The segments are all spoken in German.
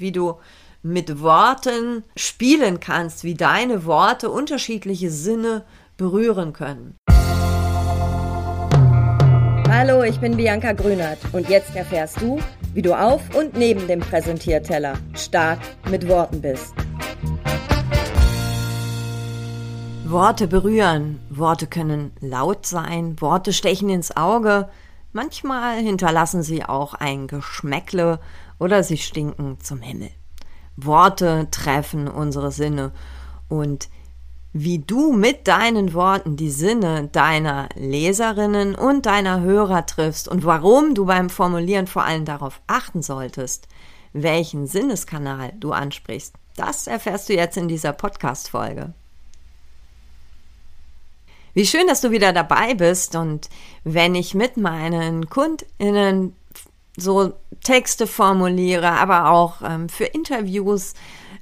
wie du mit Worten spielen kannst, wie deine Worte unterschiedliche Sinne berühren können. Hallo, ich bin Bianca Grünert und jetzt erfährst du, wie du auf und neben dem Präsentierteller stark mit Worten bist. Worte berühren, Worte können laut sein, Worte stechen ins Auge, manchmal hinterlassen sie auch ein Geschmäckle oder sie stinken zum Himmel. Worte treffen unsere Sinne und wie du mit deinen Worten die Sinne deiner Leserinnen und deiner Hörer triffst und warum du beim Formulieren vor allem darauf achten solltest, welchen Sinneskanal du ansprichst, das erfährst du jetzt in dieser Podcast-Folge. Wie schön, dass du wieder dabei bist und wenn ich mit meinen KundInnen so Texte formuliere, aber auch ähm, für Interviews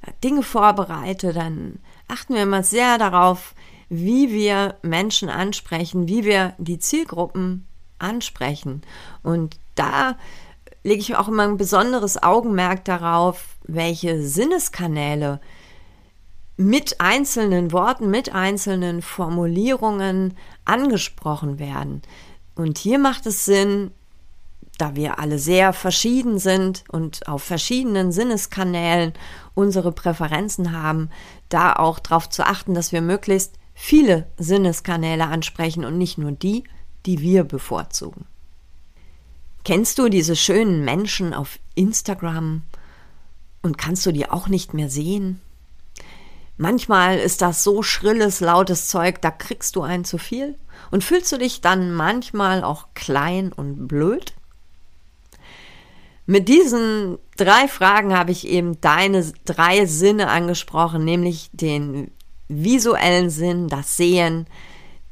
äh, Dinge vorbereite, dann achten wir immer sehr darauf, wie wir Menschen ansprechen, wie wir die Zielgruppen ansprechen. Und da lege ich auch immer ein besonderes Augenmerk darauf, welche Sinneskanäle mit einzelnen Worten, mit einzelnen Formulierungen angesprochen werden. Und hier macht es Sinn, da wir alle sehr verschieden sind und auf verschiedenen Sinneskanälen unsere Präferenzen haben, da auch darauf zu achten, dass wir möglichst viele Sinneskanäle ansprechen und nicht nur die, die wir bevorzugen. Kennst du diese schönen Menschen auf Instagram und kannst du die auch nicht mehr sehen? Manchmal ist das so schrilles, lautes Zeug, da kriegst du ein zu viel und fühlst du dich dann manchmal auch klein und blöd? Mit diesen drei Fragen habe ich eben deine drei Sinne angesprochen, nämlich den visuellen Sinn, das Sehen,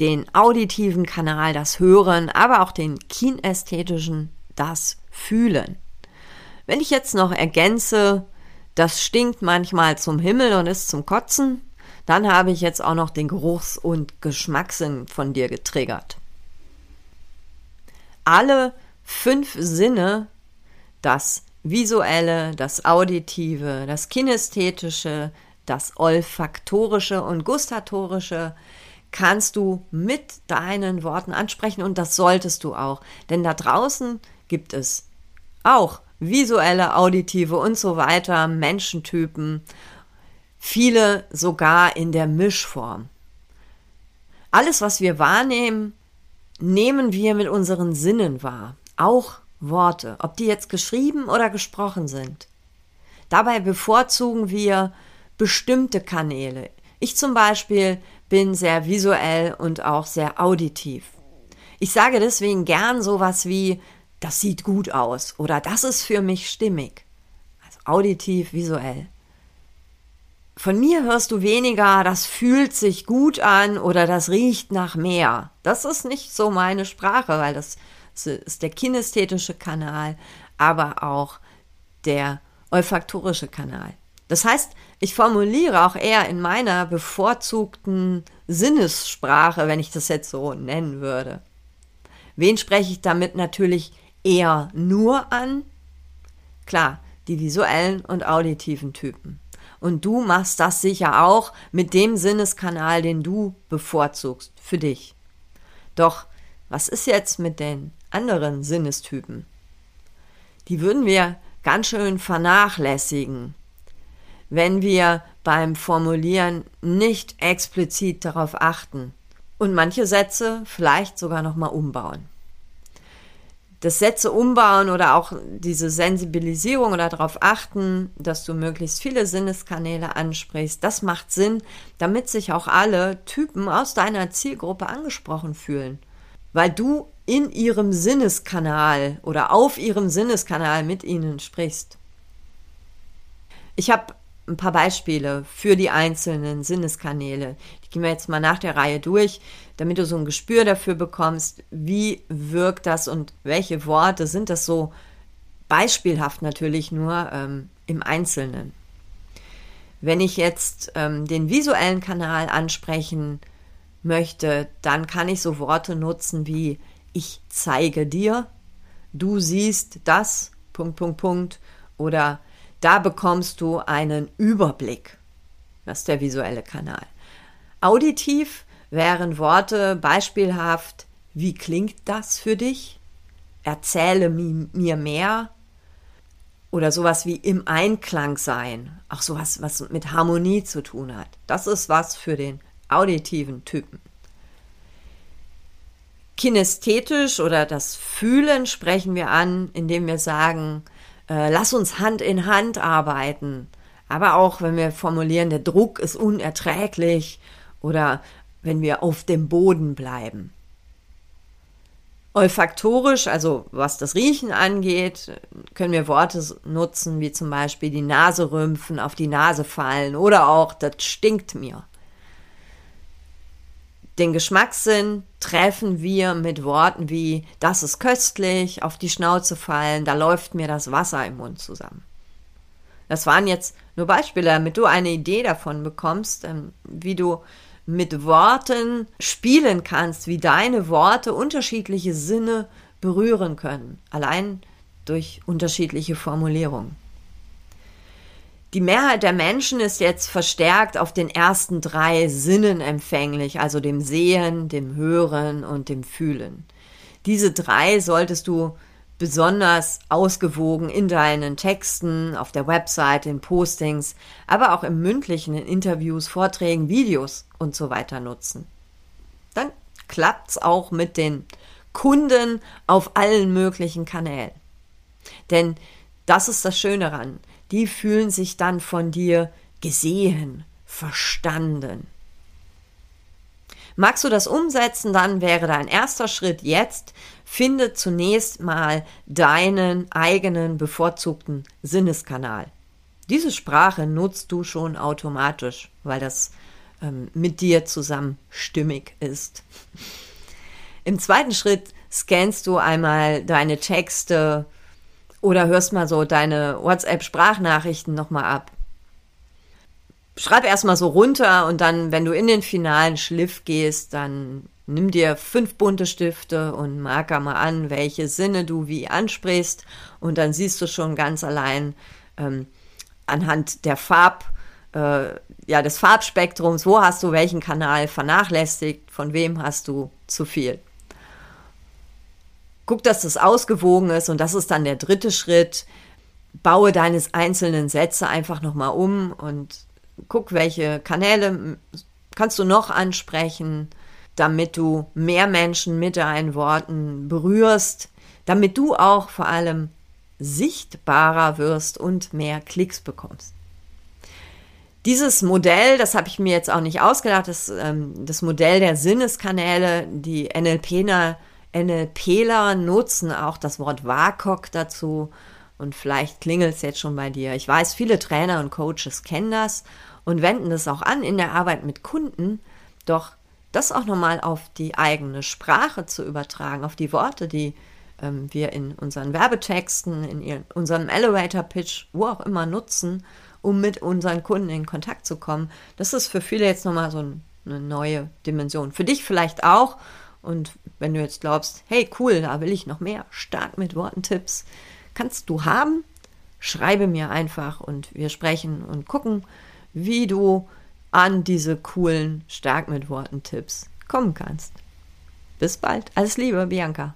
den auditiven Kanal, das Hören, aber auch den kinästhetischen, das Fühlen. Wenn ich jetzt noch ergänze, das stinkt manchmal zum Himmel und ist zum Kotzen, dann habe ich jetzt auch noch den Geruchs- und Geschmackssinn von dir getriggert. Alle fünf Sinne das visuelle, das auditive, das kinästhetische, das olfaktorische und gustatorische kannst du mit deinen Worten ansprechen und das solltest du auch. Denn da draußen gibt es auch visuelle, auditive und so weiter Menschentypen, viele sogar in der Mischform. Alles, was wir wahrnehmen, nehmen wir mit unseren Sinnen wahr, auch Worte, ob die jetzt geschrieben oder gesprochen sind. Dabei bevorzugen wir bestimmte Kanäle. Ich zum Beispiel bin sehr visuell und auch sehr auditiv. Ich sage deswegen gern sowas wie, das sieht gut aus oder das ist für mich stimmig. Also auditiv, visuell. Von mir hörst du weniger, das fühlt sich gut an oder das riecht nach mehr. Das ist nicht so meine Sprache, weil das ist der kinästhetische Kanal, aber auch der olfaktorische Kanal. Das heißt, ich formuliere auch eher in meiner bevorzugten Sinnessprache, wenn ich das jetzt so nennen würde. Wen spreche ich damit natürlich eher nur an? Klar, die visuellen und auditiven Typen. Und du machst das sicher auch mit dem Sinneskanal, den du bevorzugst für dich. Doch was ist jetzt mit den anderen Sinnestypen. Die würden wir ganz schön vernachlässigen, wenn wir beim Formulieren nicht explizit darauf achten und manche Sätze vielleicht sogar noch mal umbauen. Das Sätze umbauen oder auch diese Sensibilisierung oder darauf achten, dass du möglichst viele Sinneskanäle ansprichst, das macht Sinn, damit sich auch alle Typen aus deiner Zielgruppe angesprochen fühlen, weil du in ihrem Sinneskanal oder auf ihrem Sinneskanal mit ihnen sprichst. Ich habe ein paar Beispiele für die einzelnen Sinneskanäle. Die gehen wir jetzt mal nach der Reihe durch, damit du so ein Gespür dafür bekommst, wie wirkt das und welche Worte sind das so beispielhaft natürlich nur ähm, im Einzelnen. Wenn ich jetzt ähm, den visuellen Kanal ansprechen möchte, dann kann ich so Worte nutzen wie ich zeige dir, du siehst das, Punkt, Punkt, Punkt, oder Da bekommst du einen Überblick. Das ist der visuelle Kanal. Auditiv wären Worte beispielhaft, wie klingt das für dich? Erzähle mir mehr. Oder sowas wie im Einklang sein. Auch sowas, was mit Harmonie zu tun hat. Das ist was für den auditiven Typen. Kinästhetisch oder das Fühlen sprechen wir an, indem wir sagen, äh, lass uns Hand in Hand arbeiten. Aber auch wenn wir formulieren, der Druck ist unerträglich oder wenn wir auf dem Boden bleiben. Olfaktorisch, also was das Riechen angeht, können wir Worte nutzen wie zum Beispiel die Nase rümpfen, auf die Nase fallen oder auch das stinkt mir. Den Geschmackssinn treffen wir mit Worten wie das ist köstlich, auf die Schnauze fallen, da läuft mir das Wasser im Mund zusammen. Das waren jetzt nur Beispiele, damit du eine Idee davon bekommst, ähm, wie du mit Worten spielen kannst, wie deine Worte unterschiedliche Sinne berühren können, allein durch unterschiedliche Formulierungen. Die Mehrheit der Menschen ist jetzt verstärkt auf den ersten drei Sinnen empfänglich, also dem Sehen, dem Hören und dem Fühlen. Diese drei solltest du besonders ausgewogen in deinen Texten, auf der Website, in Postings, aber auch im mündlichen, in Interviews, Vorträgen, Videos und so weiter nutzen. Dann klappt's auch mit den Kunden auf allen möglichen Kanälen. Denn das ist das Schöne daran. Die fühlen sich dann von dir gesehen, verstanden. Magst du das umsetzen, dann wäre dein erster Schritt jetzt, finde zunächst mal deinen eigenen bevorzugten Sinneskanal. Diese Sprache nutzt du schon automatisch, weil das ähm, mit dir zusammen stimmig ist. Im zweiten Schritt scannst du einmal deine Texte oder hörst mal so deine WhatsApp-Sprachnachrichten nochmal ab schreib erstmal so runter und dann, wenn du in den finalen Schliff gehst, dann nimm dir fünf bunte Stifte und marker mal an, welche Sinne du wie ansprichst und dann siehst du schon ganz allein ähm, anhand der Farb, äh, ja, des Farbspektrums, wo hast du welchen Kanal vernachlässigt, von wem hast du zu viel. Guck, dass das ausgewogen ist und das ist dann der dritte Schritt. Baue deines einzelnen Sätze einfach nochmal um und guck, welche Kanäle kannst du noch ansprechen, damit du mehr Menschen mit deinen Worten berührst, damit du auch vor allem sichtbarer wirst und mehr Klicks bekommst. Dieses Modell, das habe ich mir jetzt auch nicht ausgedacht, das, ähm, das Modell der Sinneskanäle, die NLPler, NLPler nutzen auch das Wort WAKOK dazu und vielleicht klingelt es jetzt schon bei dir. Ich weiß, viele Trainer und Coaches kennen das und wenden es auch an in der Arbeit mit Kunden, doch das auch nochmal auf die eigene Sprache zu übertragen, auf die Worte, die ähm, wir in unseren Werbetexten, in ihren, unserem Elevator-Pitch, wo auch immer nutzen, um mit unseren Kunden in Kontakt zu kommen. Das ist für viele jetzt nochmal so ein, eine neue Dimension. Für dich vielleicht auch. Und wenn du jetzt glaubst, hey cool, da will ich noch mehr stark mit Worten Tipps, kannst du haben. Schreibe mir einfach und wir sprechen und gucken, wie du an diese coolen Stark mit Worten Tipps kommen kannst. Bis bald. Alles Liebe, Bianca.